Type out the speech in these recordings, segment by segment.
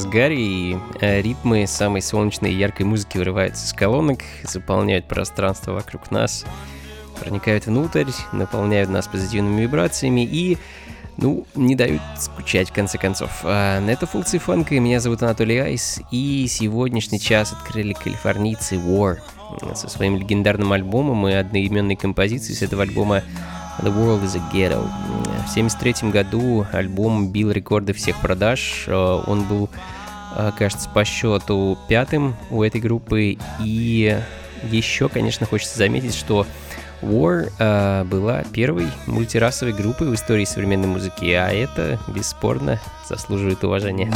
Разгаре, и э, ритмы самой солнечной и яркой музыки вырываются из колонок, заполняют пространство вокруг нас, проникают внутрь, наполняют нас позитивными вибрациями и, ну, не дают скучать в конце концов. А, на эту функцию фанка меня зовут Анатолий Айс, и сегодняшний час открыли калифорнийцы War со своим легендарным альбомом и одноименной композицией с этого альбома The World is a Ghetto. В 1973 году альбом бил рекорды всех продаж. Э, он был, э, кажется, по счету пятым у этой группы. И еще, конечно, хочется заметить, что War э, была первой мультирасовой группой в истории современной музыки, а это бесспорно заслуживает уважения.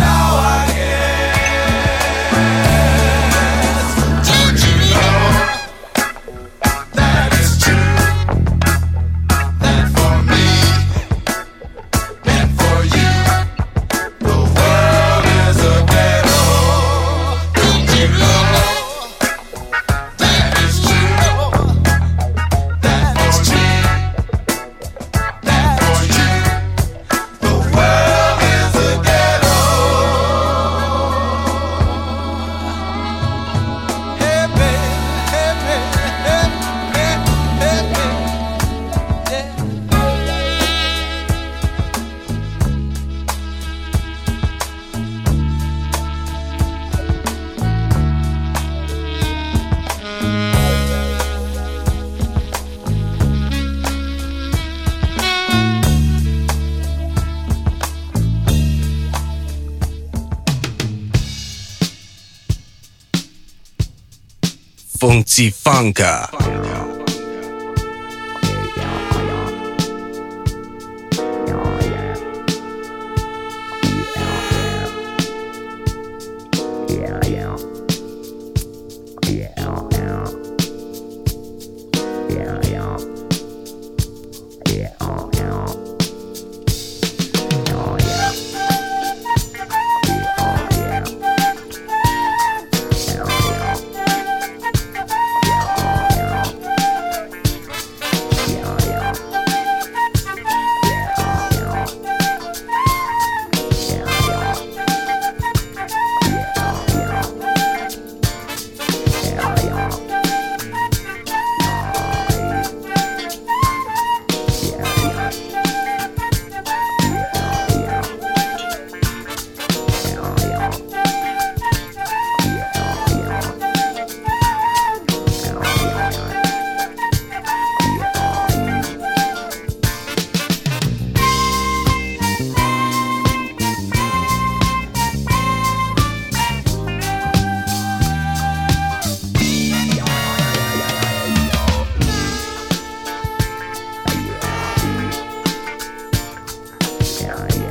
Funky Funka. Nine.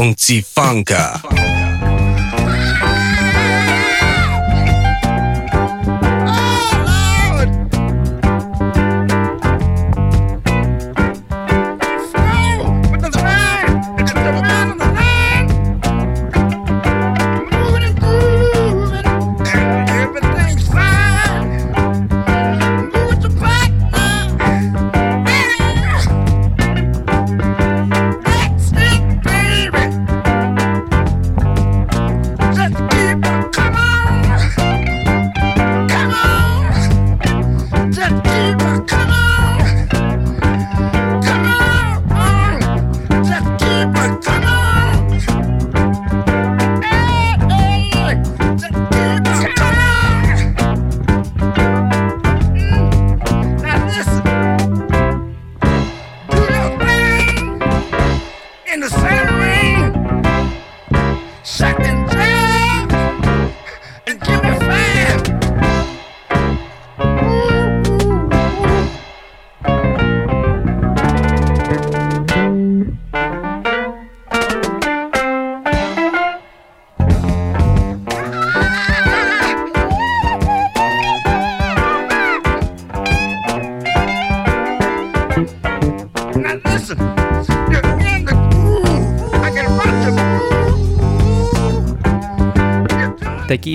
冲击 Funka。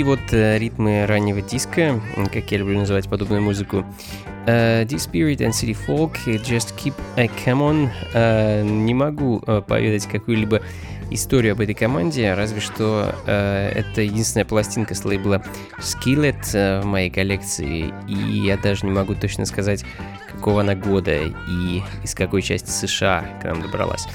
Вот э, ритмы раннего диска, как я люблю называть подобную музыку. Uh, D-Spirit and City Folk, Just Keep a Come On. Uh, не могу uh, поведать какую-либо историю об этой команде, разве что uh, это единственная пластинка с лейбла Skillet uh, в моей коллекции, и я даже не могу точно сказать, какого она года и из какой части США к нам добралась.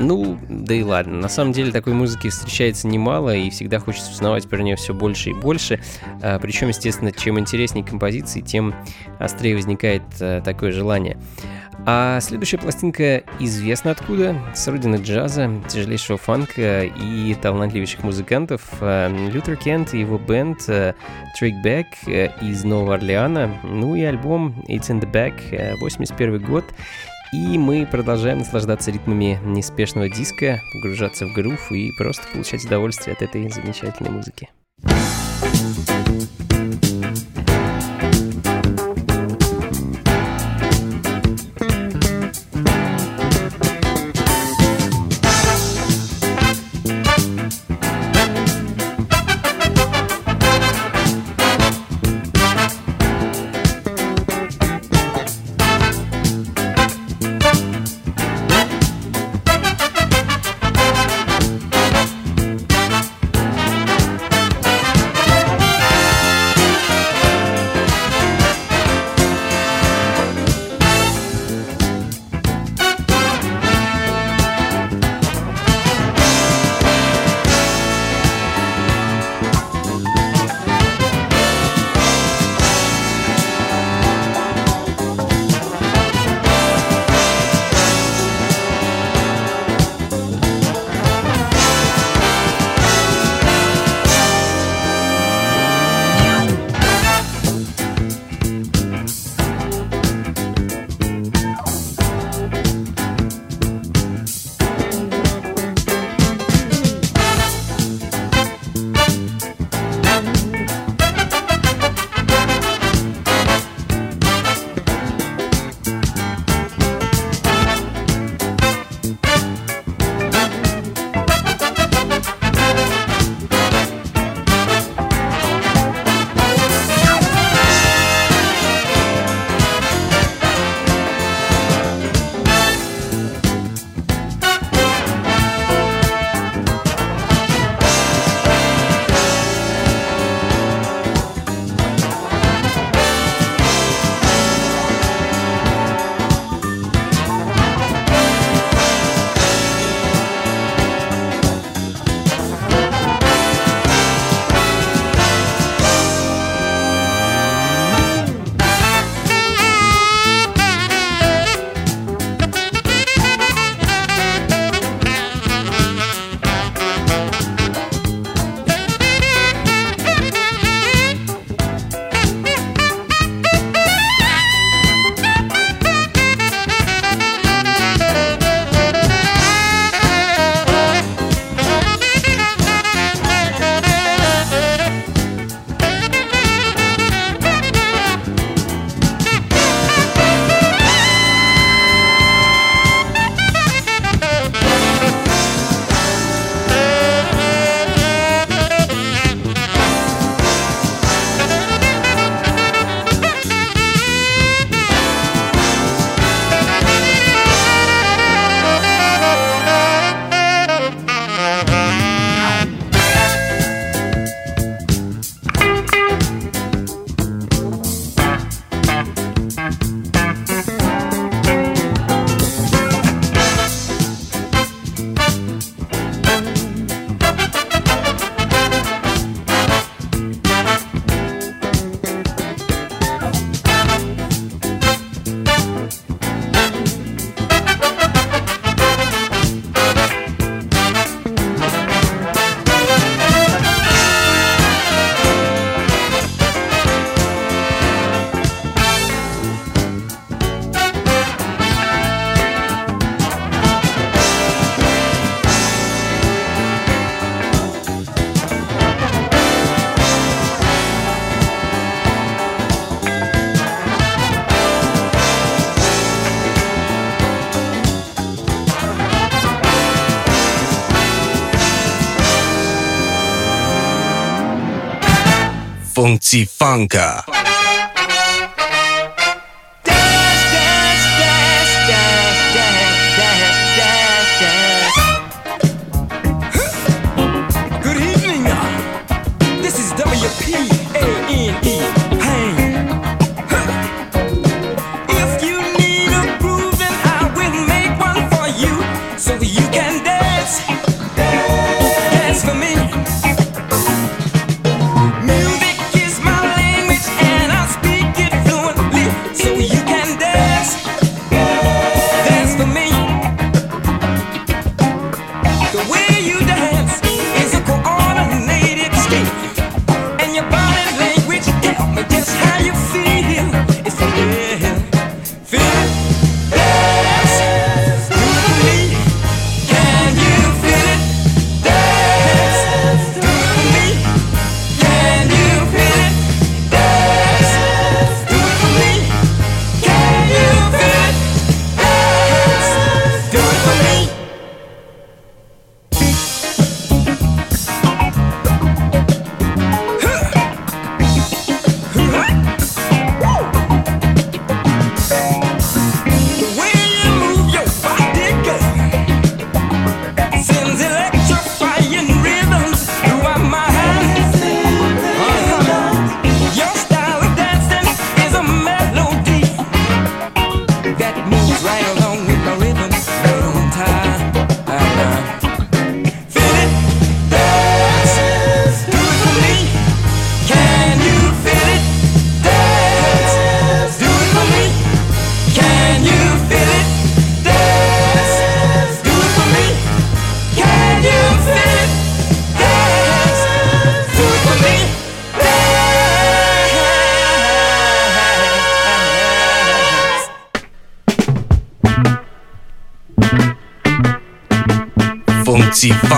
Ну, да и ладно. На самом деле такой музыки встречается немало, и всегда хочется узнавать про нее все больше и больше. А, причем, естественно, чем интереснее композиции, тем острее возникает а, такое желание. А следующая пластинка известна откуда, с родины джаза, тяжелейшего фанка и талантливейших музыкантов. А, Лютер Кент и его бенд Trick Back из Нового Орлеана, ну и альбом It's in the Back, 81 год. И мы продолжаем наслаждаться ритмами неспешного диска, погружаться в грув и просто получать удовольствие от этой замечательной музыки. Funky Funka.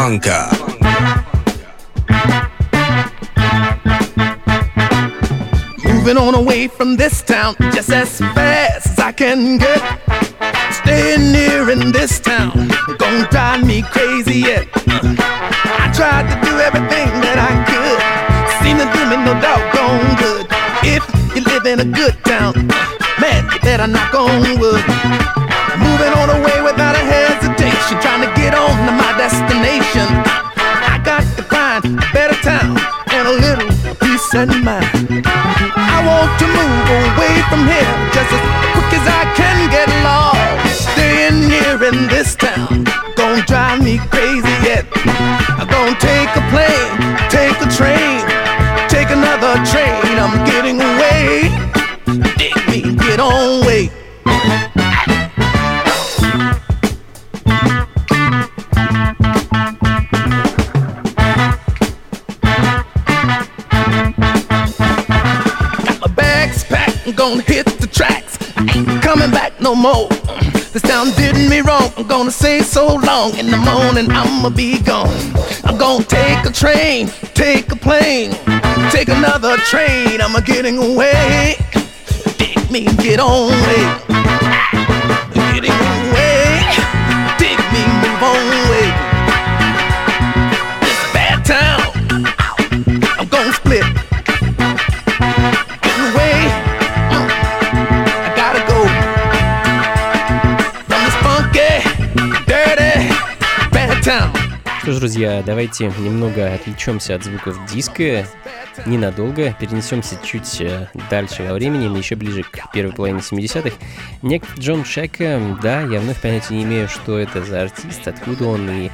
Funka. Moving on away from this town just as fast as I can get. Staying near in this town, gonna drive me crazy yet. I tried to do everything that I could, seem to do me no doggone good. If you live in a good town, man, you better knock on wood. Moving on away without a hesitation, trying destination. I got to find a better town and a little peace of mind. I want to move away from here just as quick as I can get lost. Staying here in this town, gonna drive me crazy yet. This town did me wrong. I'm gonna say so long. In the morning, I'ma be gone. I'm gonna take a train, take a plane, take another train. I'm a getting away. Dig me, get on way. Getting away. Dig me, move on way. This bad town. I'm gonna split. Что ж, друзья, давайте немного отвлечемся от звуков диска, ненадолго, перенесемся чуть э, дальше во времени, еще ближе к первой половине 70-х. Некто Джон Шека, да, я вновь понятия не имею, что это за артист, откуда он и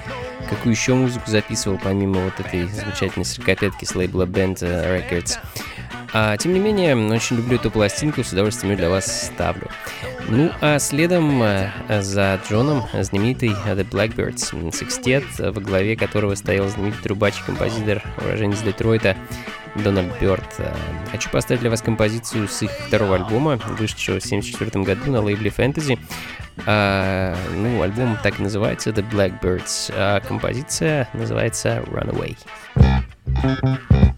какую еще музыку записывал, помимо вот этой замечательной сорокопятки с лейбла Band Records. А, тем не менее, очень люблю эту пластинку, с удовольствием ее для вас ставлю. Ну а следом э, за Джоном знаменитый The Blackbirds, секстет, во главе которого стоял знаменитый трубач и композитор, уроженец Детройта Дональд Бёрд. Хочу поставить для вас композицию с их второго альбома, вышедшего в 1974 году на лейбле Fantasy. А, ну, альбом так и называется The Blackbirds, а композиция называется Runaway. Thank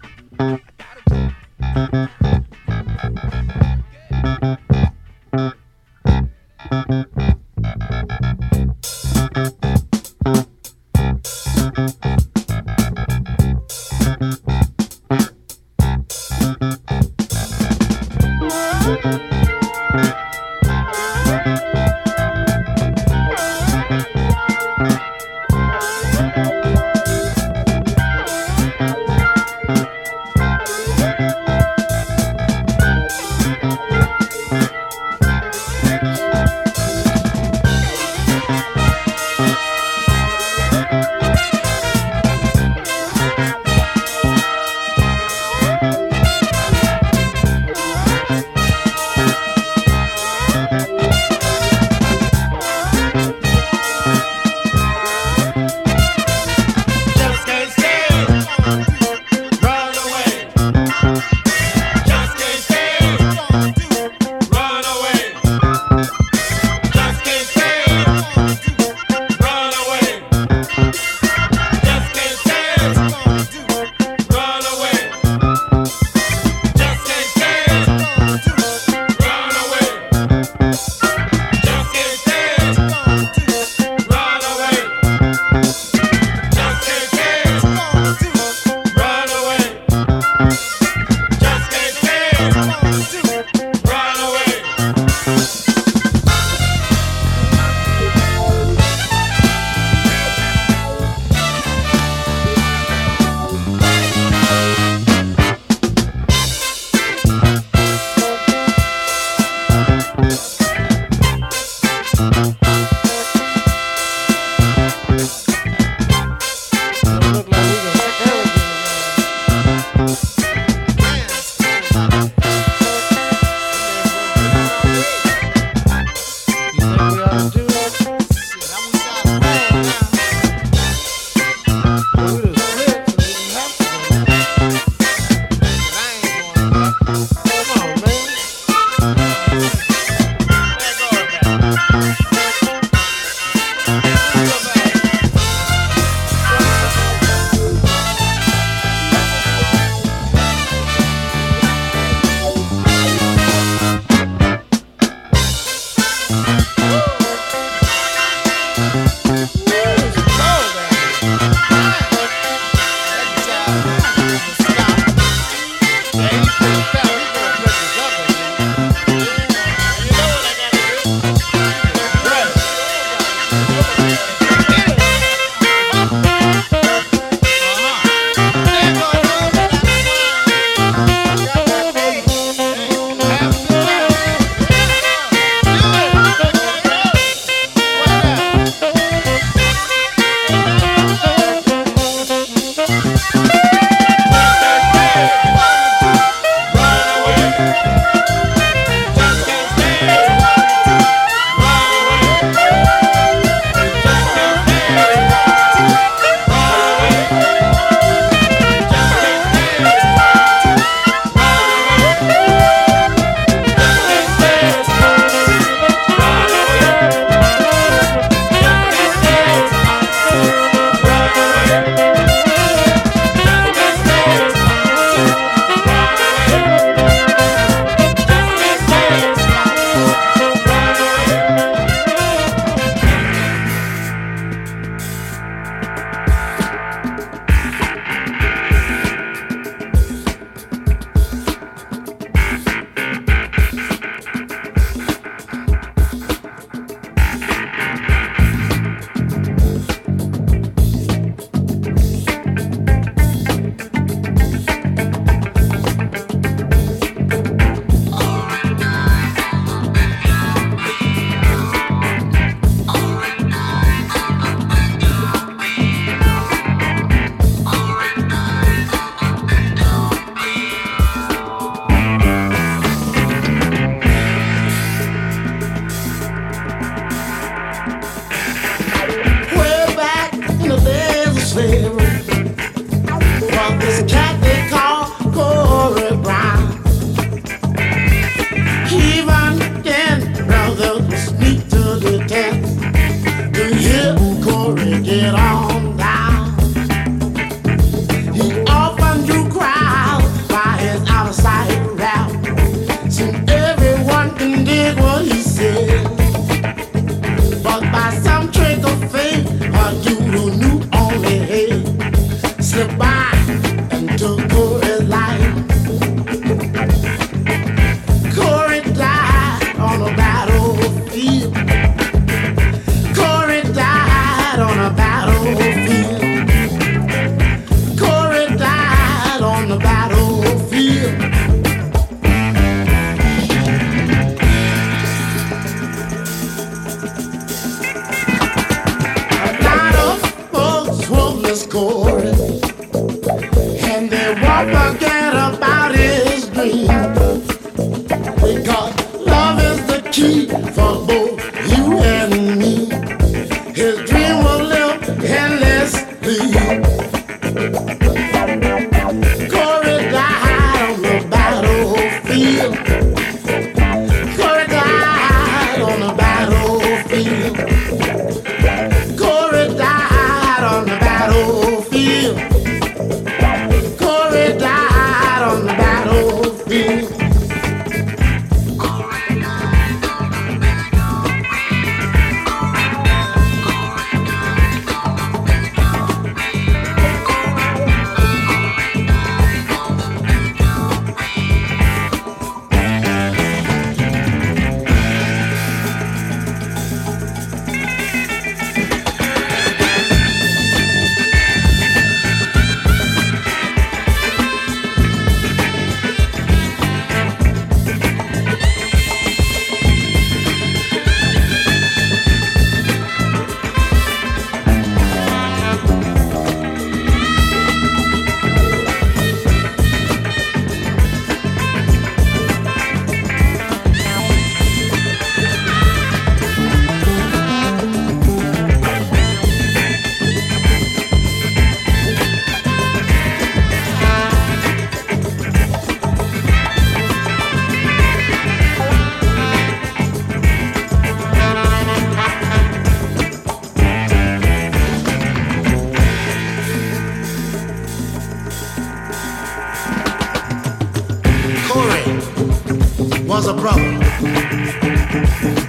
was a brother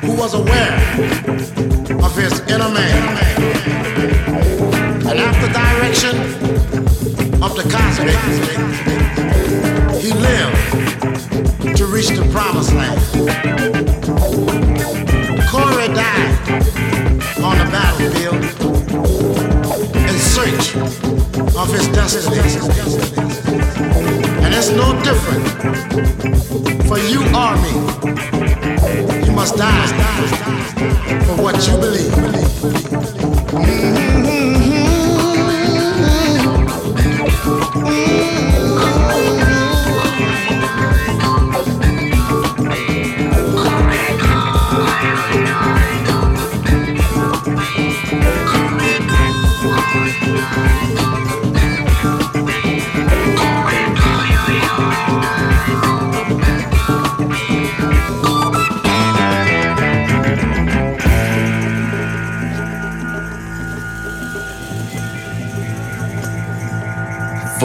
who was aware of his inner man. And after direction of the cosmic, he lived to reach the promised land. Corey died on the battlefield in search of his destiny. And it's no different for you or me. You must die for what you believe. Mm-hmm.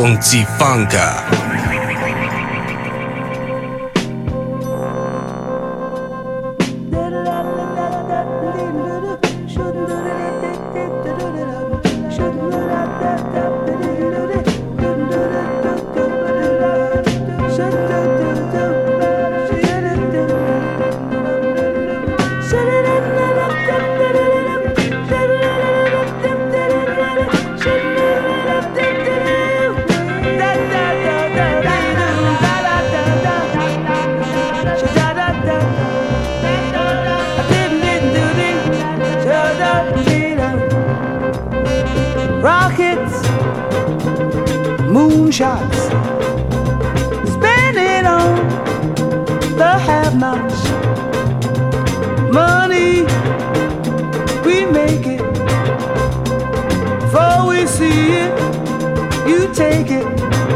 忘记放下。rockets, moonshots, spend it on the have-nots. Money, we make it. Before we see it, you take it.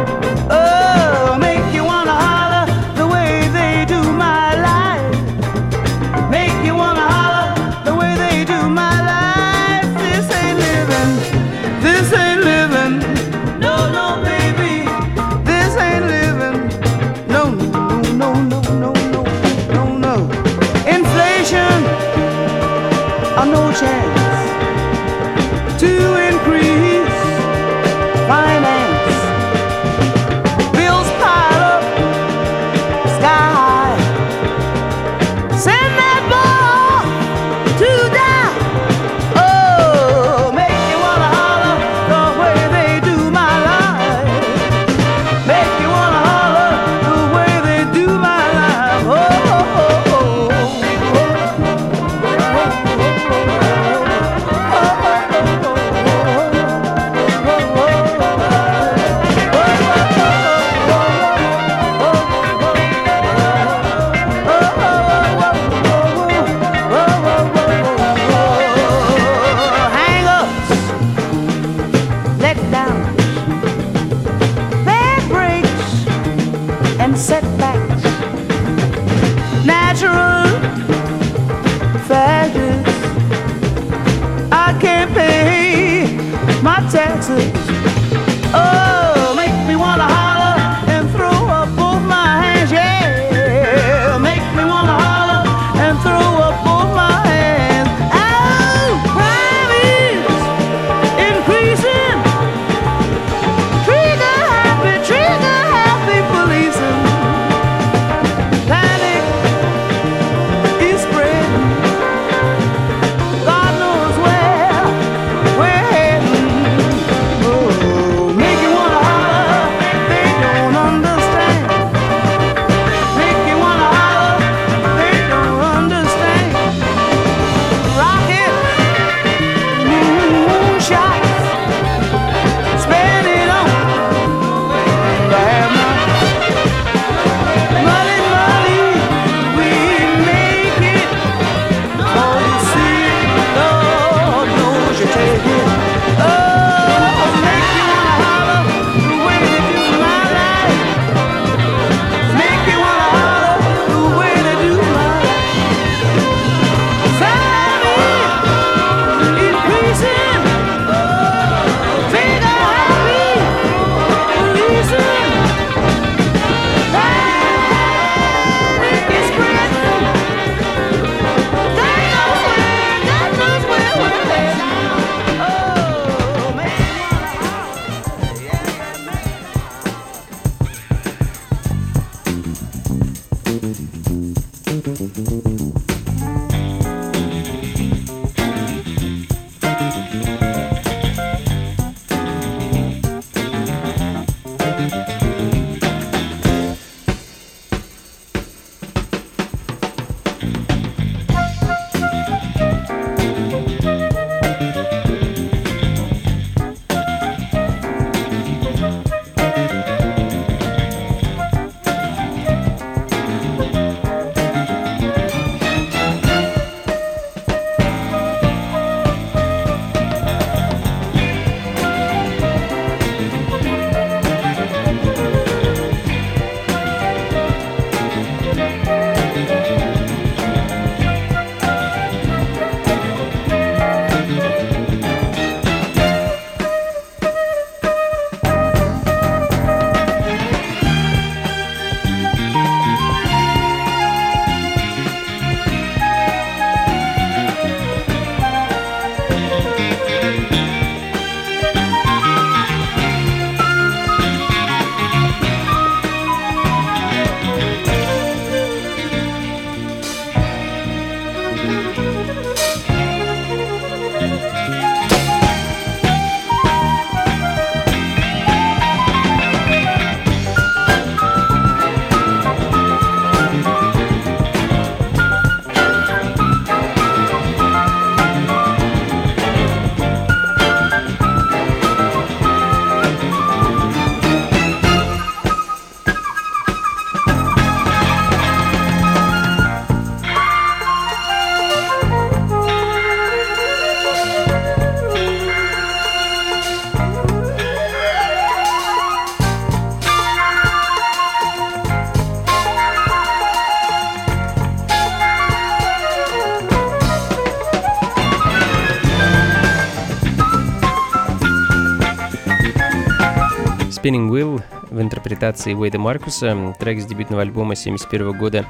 Spinning Wheel в интерпретации Уэйда Маркуса, трек с дебютного альбома 1971 года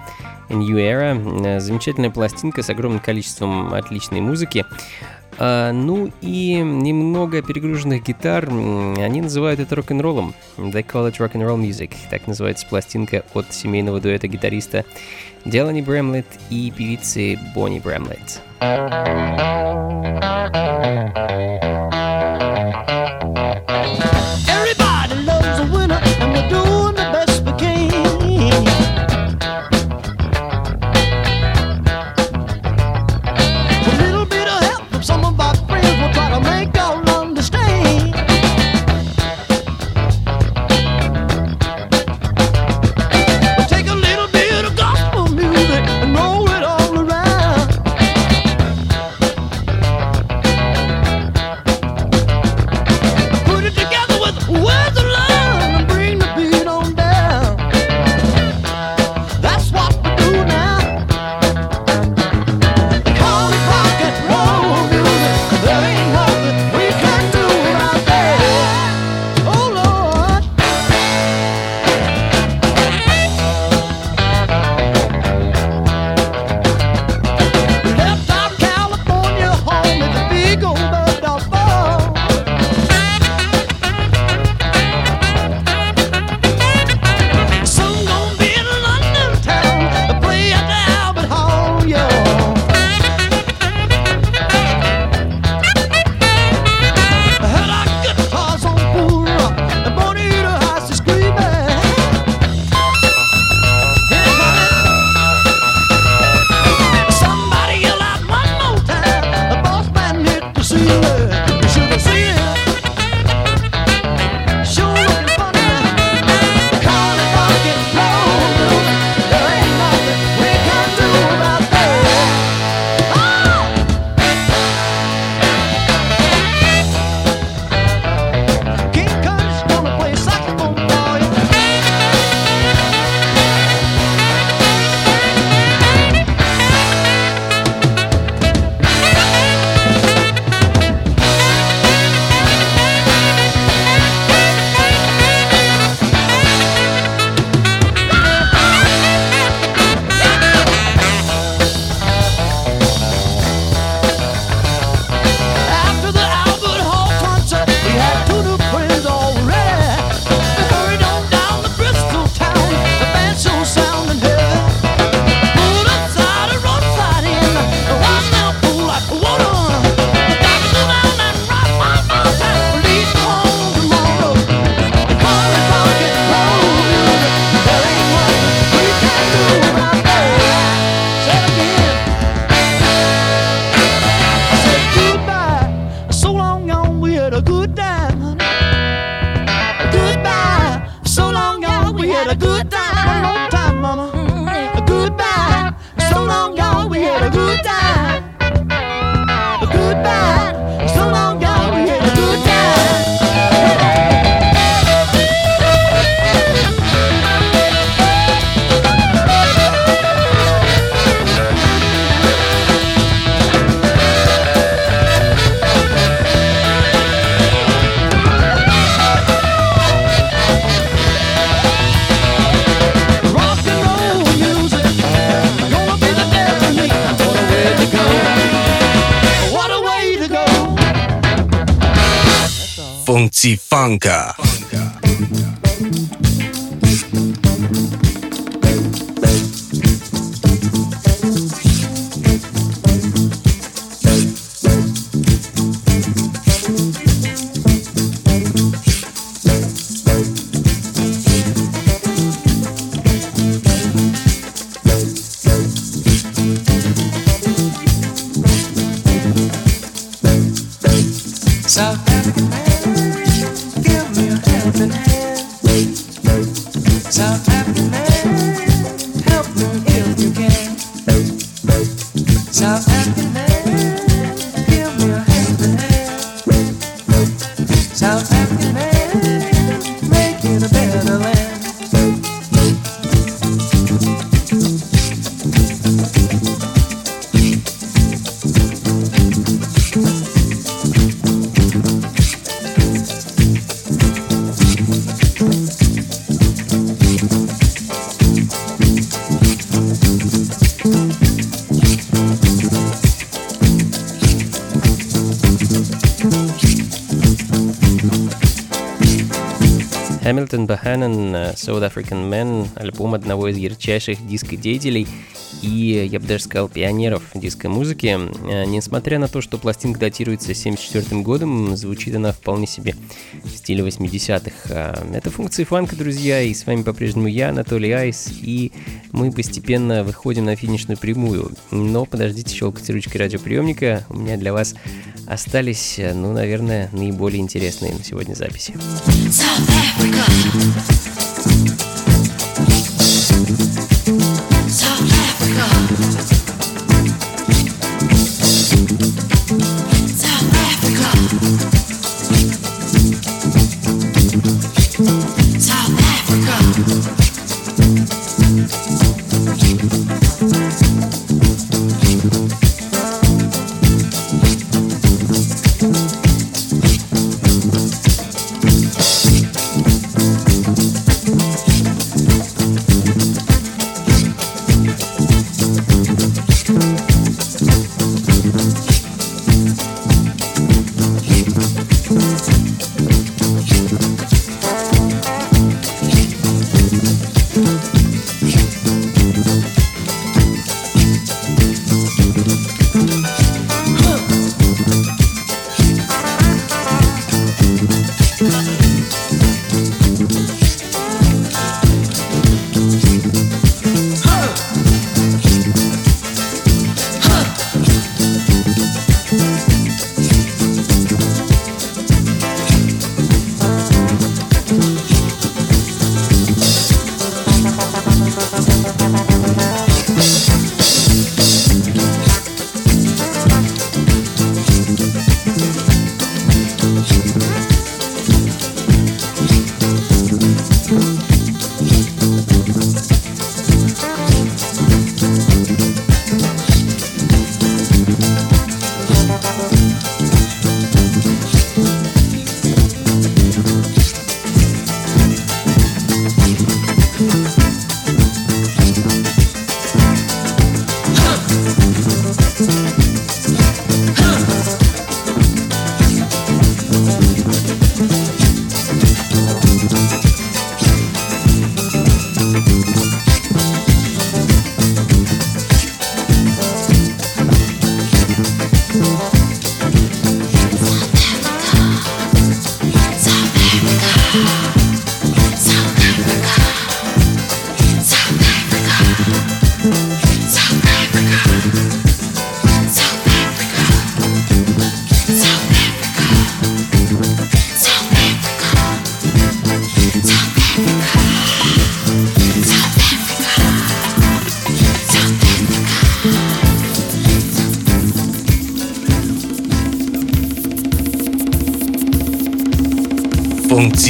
New Era. Замечательная пластинка с огромным количеством отличной музыки. А, ну и немного перегруженных гитар, они называют это рок-н-роллом. They call it rock and roll music. Так называется пластинка от семейного дуэта гитариста Делани Брэмлет и певицы Бонни Брэмлет. funcții funka. funka. South African Man, альбом одного из ярчайших диско-деятелей и, я бы даже сказал, пионеров диско-музыки. Э, несмотря на то, что пластинка датируется 74 годом, звучит она вполне себе в стиле 80-х. А, это функции фанка, друзья, и с вами по-прежнему я, Анатолий Айс, и мы постепенно выходим на финишную прямую. Но подождите, щелкайте ручкой радиоприемника, у меня для вас остались, э, ну, наверное, наиболее интересные на сегодня записи. South Africa.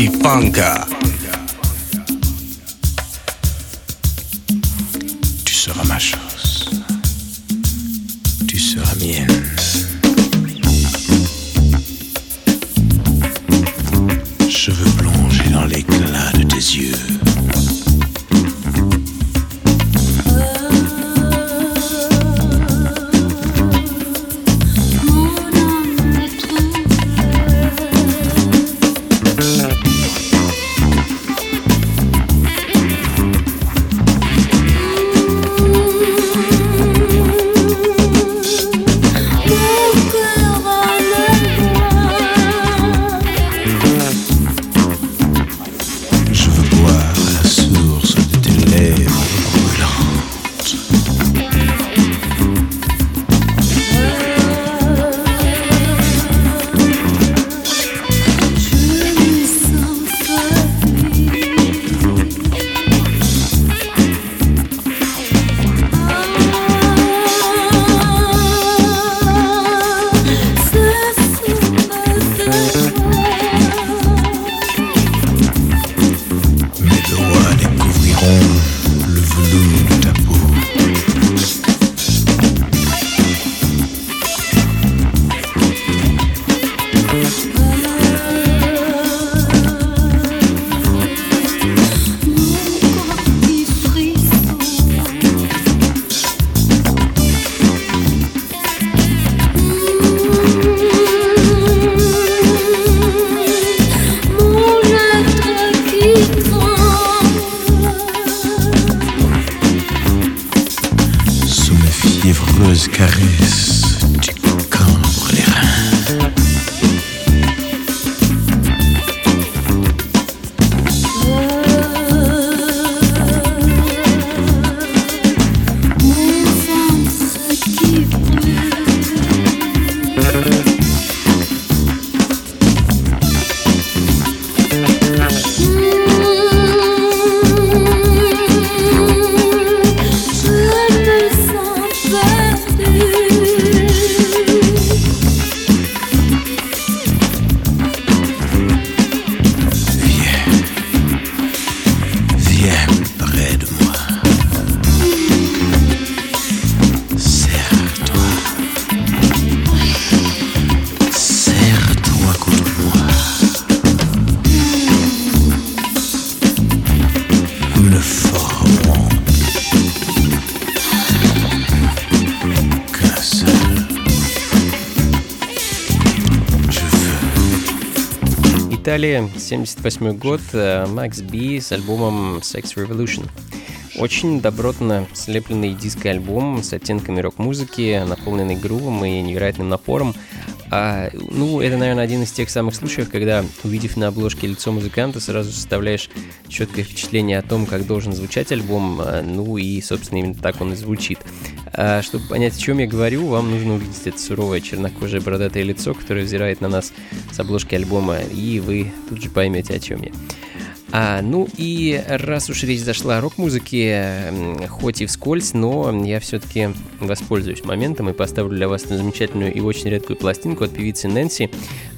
Funka. Италия, 78 год, э, Макс Би с альбомом Sex Revolution. Очень добротно слепленный диско-альбом с оттенками рок-музыки, наполненный грувом и невероятным напором. А, ну, это, наверное, один из тех самых случаев, когда, увидев на обложке лицо музыканта, сразу составляешь четкое впечатление о том, как должен звучать альбом, а, ну и, собственно, именно так он и звучит. А, чтобы понять, о чем я говорю, вам нужно увидеть это суровое чернокожее бородатое лицо, которое взирает на нас с обложки альбома, и вы тут же поймете, о чем я. А, ну и раз уж речь зашла о рок-музыке, хоть и вскользь, но я все-таки воспользуюсь моментом и поставлю для вас замечательную и очень редкую пластинку от певицы Нэнси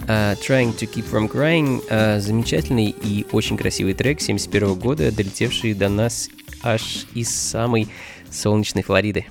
uh, Trying to Keep From Crying. Uh, замечательный и очень красивый трек 71 года, долетевший до нас аж из самой солнечной Флориды.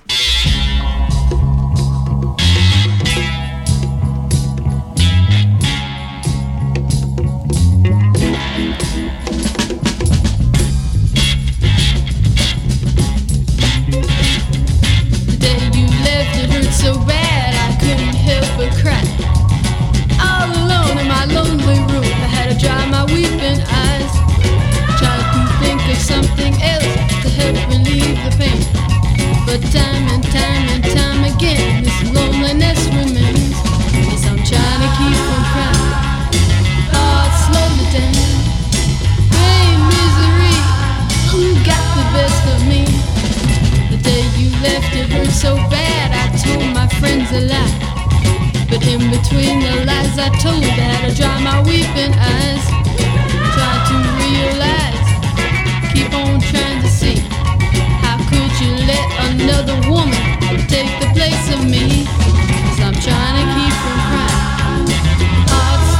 cause I'm trying to keep from crying.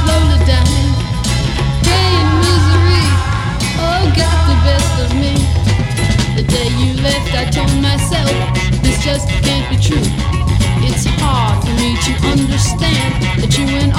Slowly dying, and misery, oh, got the best of me. The day you left, I told myself, this just can't be true. It's hard for me to understand that you and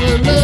your love.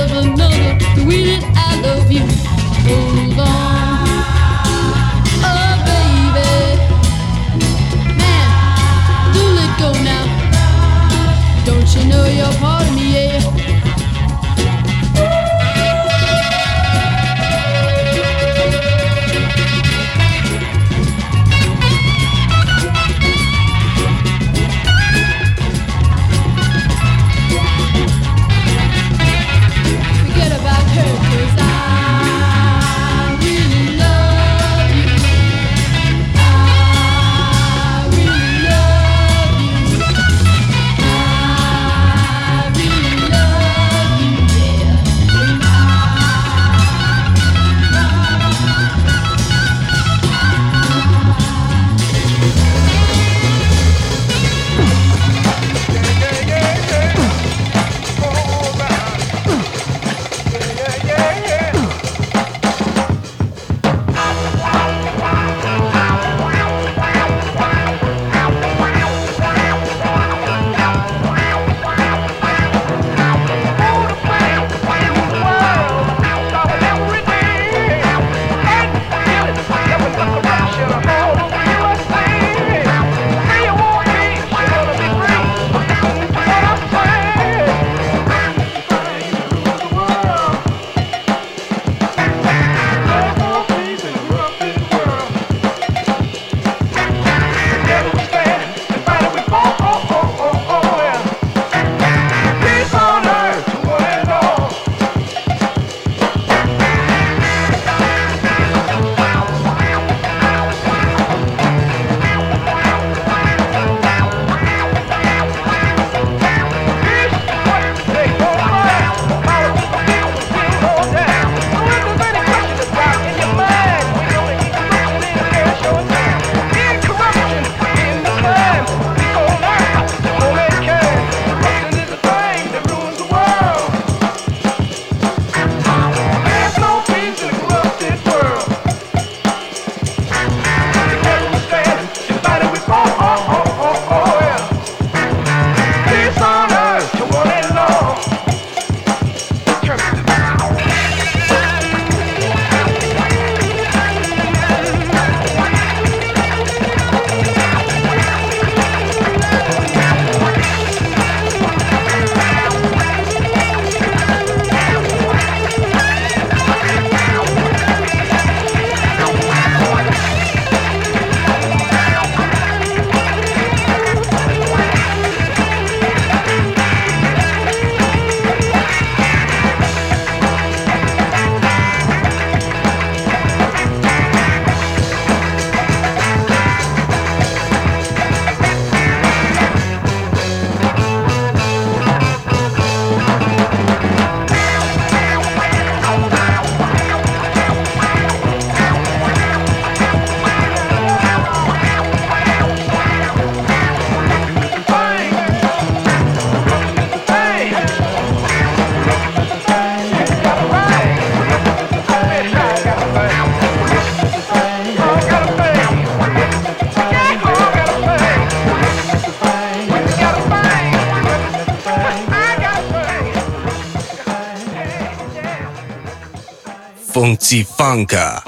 und Zifanka.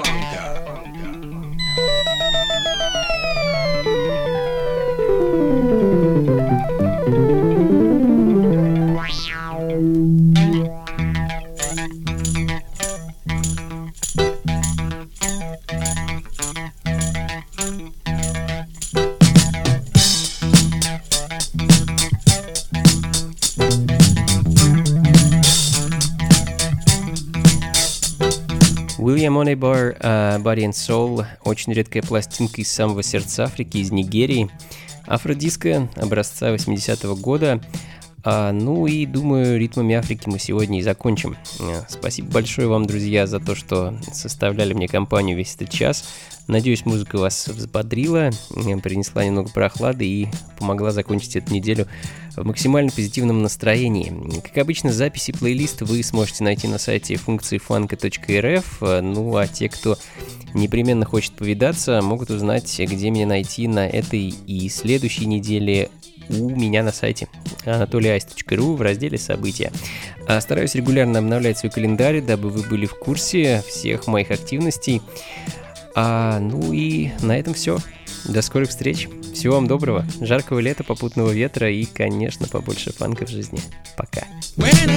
And Soul, очень редкая пластинка из самого сердца Африки, из Нигерии. Афродиско образца 80-го года. А, ну и думаю, ритмами Африки мы сегодня и закончим. А, спасибо большое вам, друзья, за то, что составляли мне компанию весь этот час. Надеюсь, музыка вас взбодрила, принесла немного прохлады и помогла закончить эту неделю в максимально позитивном настроении. Как обычно, записи плейлиста вы сможете найти на сайте функции funk.rf, ну а те, кто непременно хочет повидаться, могут узнать, где меня найти на этой и следующей неделе у меня на сайте anatolyice.ru в разделе «События». А стараюсь регулярно обновлять свой календарь, дабы вы были в курсе всех моих активностей. А, ну и на этом все. До скорых встреч. Всего вам доброго, жаркого лета, попутного ветра и, конечно, побольше фанка в жизни. Пока. When